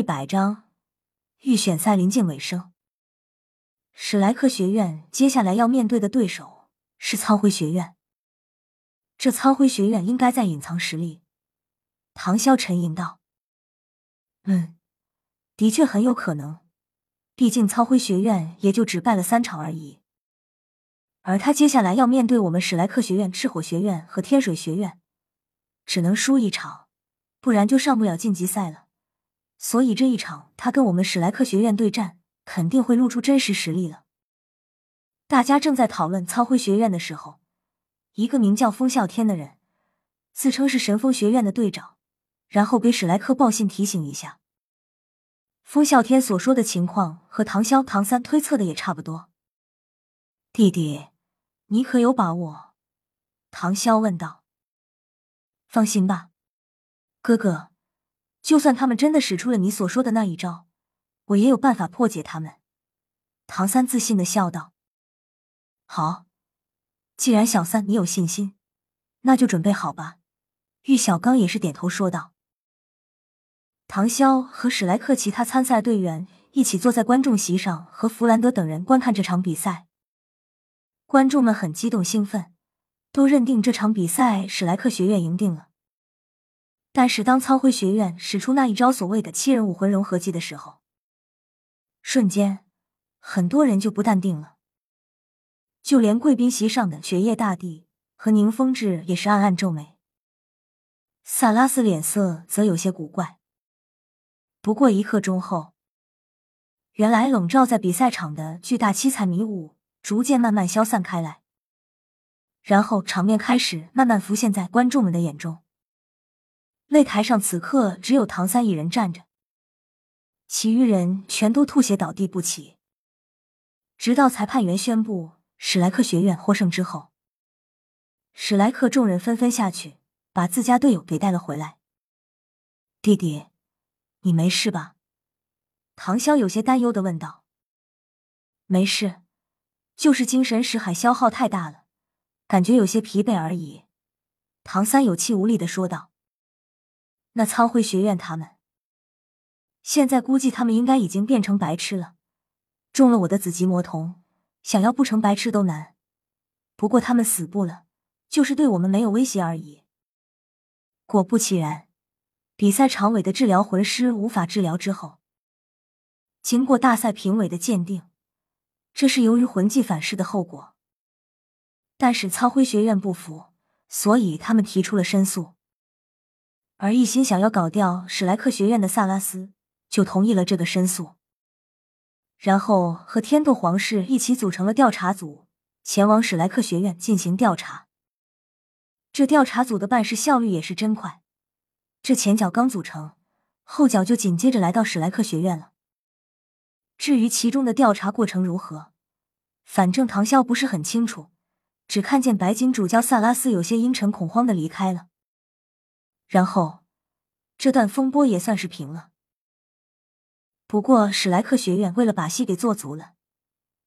一百章，预选赛临近尾声。史莱克学院接下来要面对的对手是苍辉学院。这苍辉学院应该在隐藏实力。唐潇沉吟道：“嗯，的确很有可能。毕竟苍辉学院也就只败了三场而已。而他接下来要面对我们史莱克学院、赤火学院和天水学院，只能输一场，不然就上不了晋级赛了。”所以这一场，他跟我们史莱克学院对战，肯定会露出真实实力了。大家正在讨论苍辉学院的时候，一个名叫风啸天的人，自称是神风学院的队长，然后给史莱克报信提醒一下。风啸天所说的情况和唐潇、唐三推测的也差不多。弟弟，你可有把握？唐潇问道。放心吧，哥哥。就算他们真的使出了你所说的那一招，我也有办法破解他们。”唐三自信的笑道。“好，既然小三你有信心，那就准备好吧。”玉小刚也是点头说道。唐潇和史莱克其他参赛队员一起坐在观众席上，和弗兰德等人观看这场比赛。观众们很激动兴奋，都认定这场比赛史莱克学院赢定了。但是，当苍辉学院使出那一招所谓的七人武魂融合技的时候，瞬间，很多人就不淡定了。就连贵宾席上的雪夜大帝和宁风致也是暗暗皱眉。萨拉斯脸色则有些古怪。不过一刻钟后，原来笼罩在比赛场的巨大七彩迷雾逐渐慢慢消散开来，然后场面开始慢慢浮现在观众们的眼中。擂台上此刻只有唐三一人站着，其余人全都吐血倒地不起。直到裁判员宣布史莱克学院获胜之后，史莱克众人纷纷下去把自家队友给带了回来。弟弟，你没事吧？唐潇有些担忧的问道。没事，就是精神识海消耗太大了，感觉有些疲惫而已。唐三有气无力的说道。那苍辉学院他们，现在估计他们应该已经变成白痴了，中了我的紫极魔瞳，想要不成白痴都难。不过他们死不了，就是对我们没有威胁而已。果不其然，比赛常委的治疗魂师无法治疗之后，经过大赛评委的鉴定，这是由于魂技反噬的后果。但是苍辉学院不服，所以他们提出了申诉。而一心想要搞掉史莱克学院的萨拉斯就同意了这个申诉，然后和天斗皇室一起组成了调查组，前往史莱克学院进行调查。这调查组的办事效率也是真快，这前脚刚组成，后脚就紧接着来到史莱克学院了。至于其中的调查过程如何，反正唐啸不是很清楚，只看见白金主教萨拉斯有些阴沉恐慌的离开了。然后，这段风波也算是平了。不过，史莱克学院为了把戏给做足了，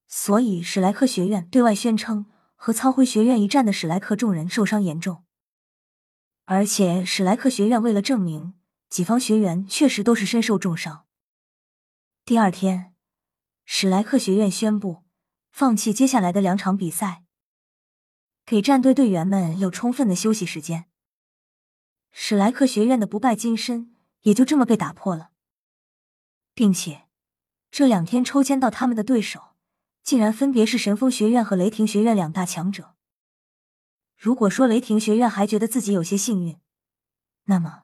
所以史莱克学院对外宣称和苍辉学院一战的史莱克众人受伤严重。而且，史莱克学院为了证明己方学员确实都是身受重伤，第二天，史莱克学院宣布放弃接下来的两场比赛，给战队队员们有充分的休息时间。史莱克学院的不败金身也就这么被打破了，并且这两天抽签到他们的对手，竟然分别是神风学院和雷霆学院两大强者。如果说雷霆学院还觉得自己有些幸运，那么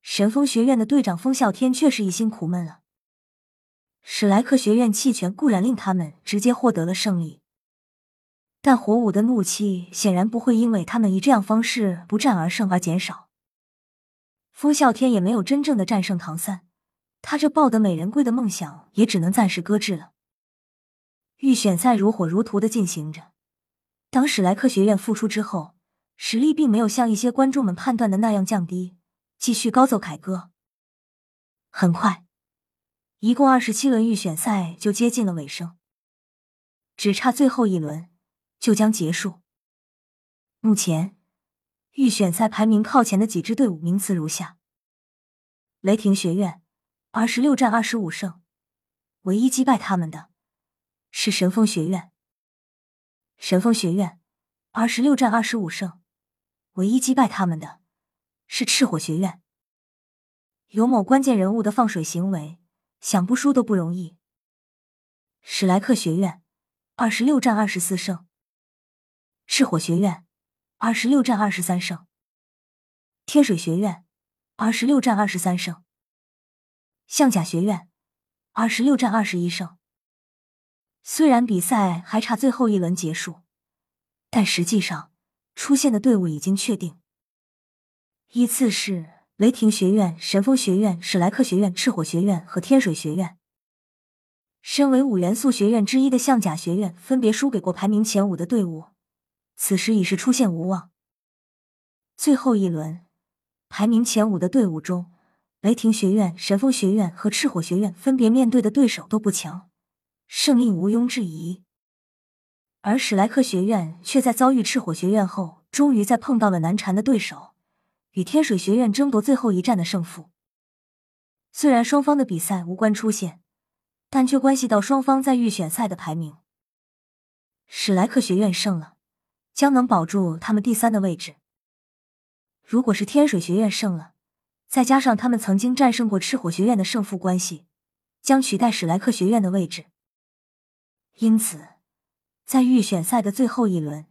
神风学院的队长风啸天却是一心苦闷了。史莱克学院弃权固然令他们直接获得了胜利，但火舞的怒气显然不会因为他们以这样方式不战而胜而减少。风啸天也没有真正的战胜唐三，他这抱得美人归的梦想也只能暂时搁置了。预选赛如火如荼的进行着，当史莱克学院复出之后，实力并没有像一些观众们判断的那样降低，继续高奏凯歌。很快，一共二十七轮预选赛就接近了尾声，只差最后一轮就将结束。目前。预选赛排名靠前的几支队伍名次如下：雷霆学院二十六战二十五胜，唯一击败他们的是神风学院。神风学院二十六战二十五胜，唯一击败他们的是赤火学院。有某关键人物的放水行为，想不输都不容易。史莱克学院二十六战二十四胜，赤火学院二十六战二十三胜，天水学院二十六战二十三胜，象甲学院二十六战二十一胜。虽然比赛还差最后一轮结束，但实际上出现的队伍已经确定，依次是雷霆学院、神风学院、史莱克学院、赤火学院和天水学院。身为五元素学院之一的象甲学院，分别输给过排名前五的队伍，此时已是出现无望。最后一轮，排名前五的队伍中，雷霆学院、神风学院和赤火学院分别面对的对手都不强。胜利毋庸置疑，而史莱克学院却在遭遇赤火学院后，终于再碰到了难缠的对手，与天水学院争夺最后一战的胜负。虽然双方的比赛无关出线，但却关系到双方在预选赛的排名。史莱克学院胜了，将能保住他们第三的位置；如果是天水学院胜了，再加上他们曾经战胜过赤火学院的胜负关系，将取代史莱克学院的位置。因此，在预选赛的最后一轮，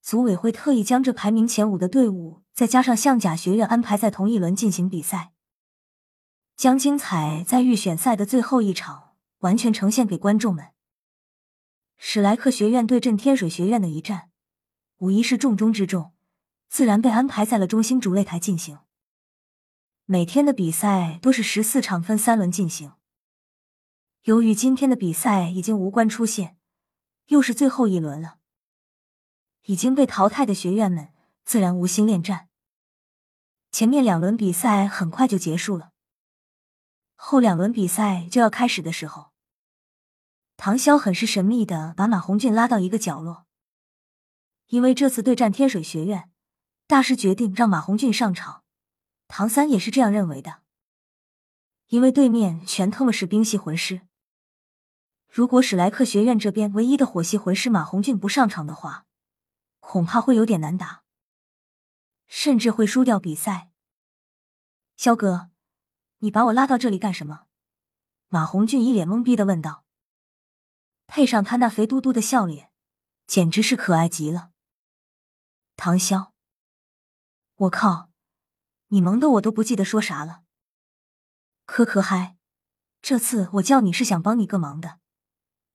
组委会特意将这排名前五的队伍，再加上象甲学院安排在同一轮进行比赛，将精彩在预选赛的最后一场完全呈现给观众们。史莱克学院对阵天水学院的一战，无疑是重中之重，自然被安排在了中心主擂台进行。每天的比赛都是十四场，分三轮进行。由于今天的比赛已经无关出线，又是最后一轮了，已经被淘汰的学院们自然无心恋战。前面两轮比赛很快就结束了，后两轮比赛就要开始的时候，唐潇很是神秘的把马红俊拉到一个角落，因为这次对战天水学院，大师决定让马红俊上场。唐三也是这样认为的，因为对面全他妈是冰系魂师。如果史莱克学院这边唯一的火系魂师马红俊不上场的话，恐怕会有点难打，甚至会输掉比赛。肖哥，你把我拉到这里干什么？马红俊一脸懵逼的问道，配上他那肥嘟嘟的笑脸，简直是可爱极了。唐潇，我靠，你萌的我都不记得说啥了。可可嗨，这次我叫你是想帮你个忙的。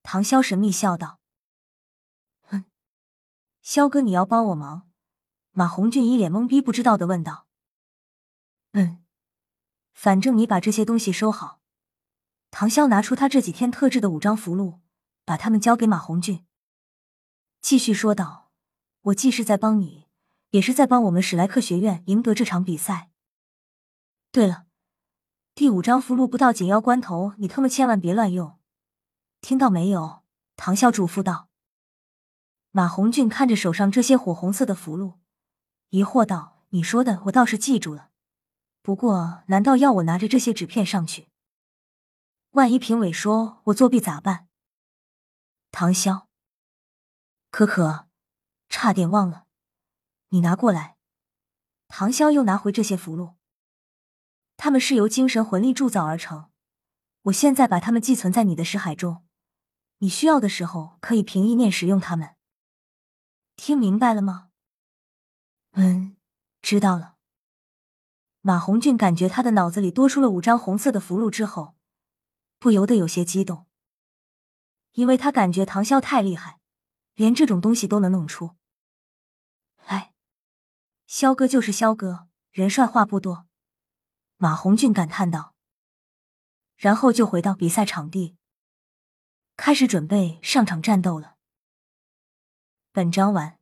唐潇神秘笑道：“哼，萧哥，你要帮我忙？”马红俊一脸懵逼，不知道的问道：“嗯，反正你把这些东西收好。”唐潇拿出他这几天特制的五张符箓，把他们交给马红俊，继续说道：“我既是在帮你，也是在帮我们史莱克学院赢得这场比赛。对了，第五张符箓不到紧要关头，你他妈千万别乱用。”听到没有？唐啸嘱咐道。马红俊看着手上这些火红色的符箓，疑惑道：“你说的我倒是记住了，不过难道要我拿着这些纸片上去？万一评委说我作弊咋办？”唐潇，可可，差点忘了，你拿过来。唐潇又拿回这些符箓，他们是由精神魂力铸造而成，我现在把它们寄存在你的识海中。你需要的时候可以凭意念使用它们，听明白了吗？嗯，知道了。马红俊感觉他的脑子里多出了五张红色的符箓之后，不由得有些激动，因为他感觉唐潇太厉害，连这种东西都能弄出。肖，哥就是萧哥，人帅话不多。马红俊感叹道，然后就回到比赛场地。开始准备上场战斗了。本章完。